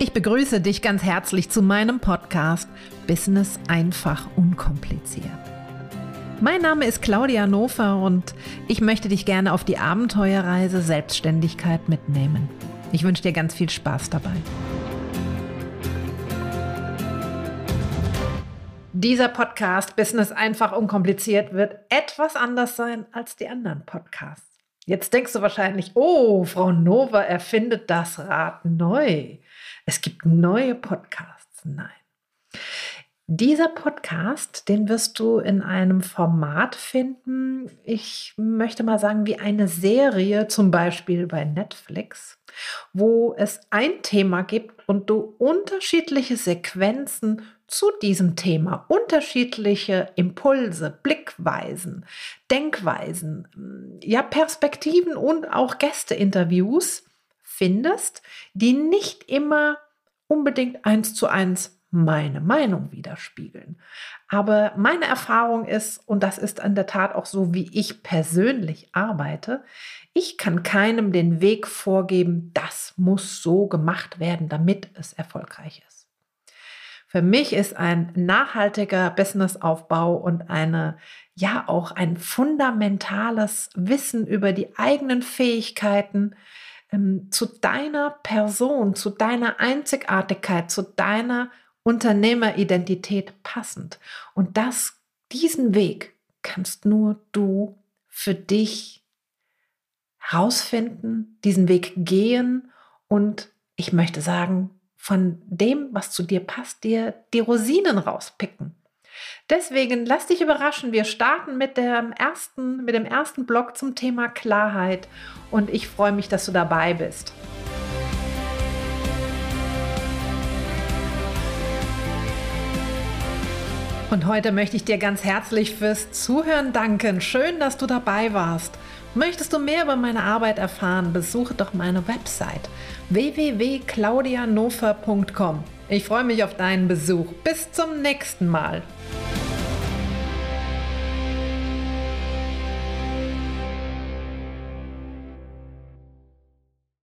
Ich begrüße dich ganz herzlich zu meinem Podcast Business einfach unkompliziert. Mein Name ist Claudia Nofer und ich möchte dich gerne auf die Abenteuerreise Selbstständigkeit mitnehmen. Ich wünsche dir ganz viel Spaß dabei. Dieser Podcast Business einfach unkompliziert wird etwas anders sein als die anderen Podcasts. Jetzt denkst du wahrscheinlich, oh, Frau Nova erfindet das Rad neu. Es gibt neue Podcasts. Nein. Dieser Podcast, den wirst du in einem Format finden, ich möchte mal sagen, wie eine Serie, zum Beispiel bei Netflix, wo es ein Thema gibt und du unterschiedliche Sequenzen zu diesem Thema, unterschiedliche Impulse, Blickweisen, Denkweisen, ja, Perspektiven und auch Gästeinterviews findest, die nicht immer unbedingt eins zu eins meine Meinung widerspiegeln. Aber meine Erfahrung ist, und das ist in der Tat auch so, wie ich persönlich arbeite, ich kann keinem den Weg vorgeben, das muss so gemacht werden, damit es erfolgreich ist. Für mich ist ein nachhaltiger Businessaufbau und eine, ja, auch ein fundamentales Wissen über die eigenen Fähigkeiten, ähm, zu deiner Person, zu deiner Einzigartigkeit, zu deiner Unternehmeridentität passend. Und das, diesen Weg kannst nur du für dich herausfinden, diesen Weg gehen und ich möchte sagen, von dem, was zu dir passt, dir die Rosinen rauspicken. Deswegen lass dich überraschen. Wir starten mit dem ersten, mit dem ersten Blog zum Thema Klarheit und ich freue mich, dass du dabei bist. Und heute möchte ich dir ganz herzlich fürs Zuhören danken. Schön, dass du dabei warst. Möchtest du mehr über meine Arbeit erfahren, besuche doch meine Website www.claudianofer.com. Ich freue mich auf deinen Besuch. Bis zum nächsten Mal.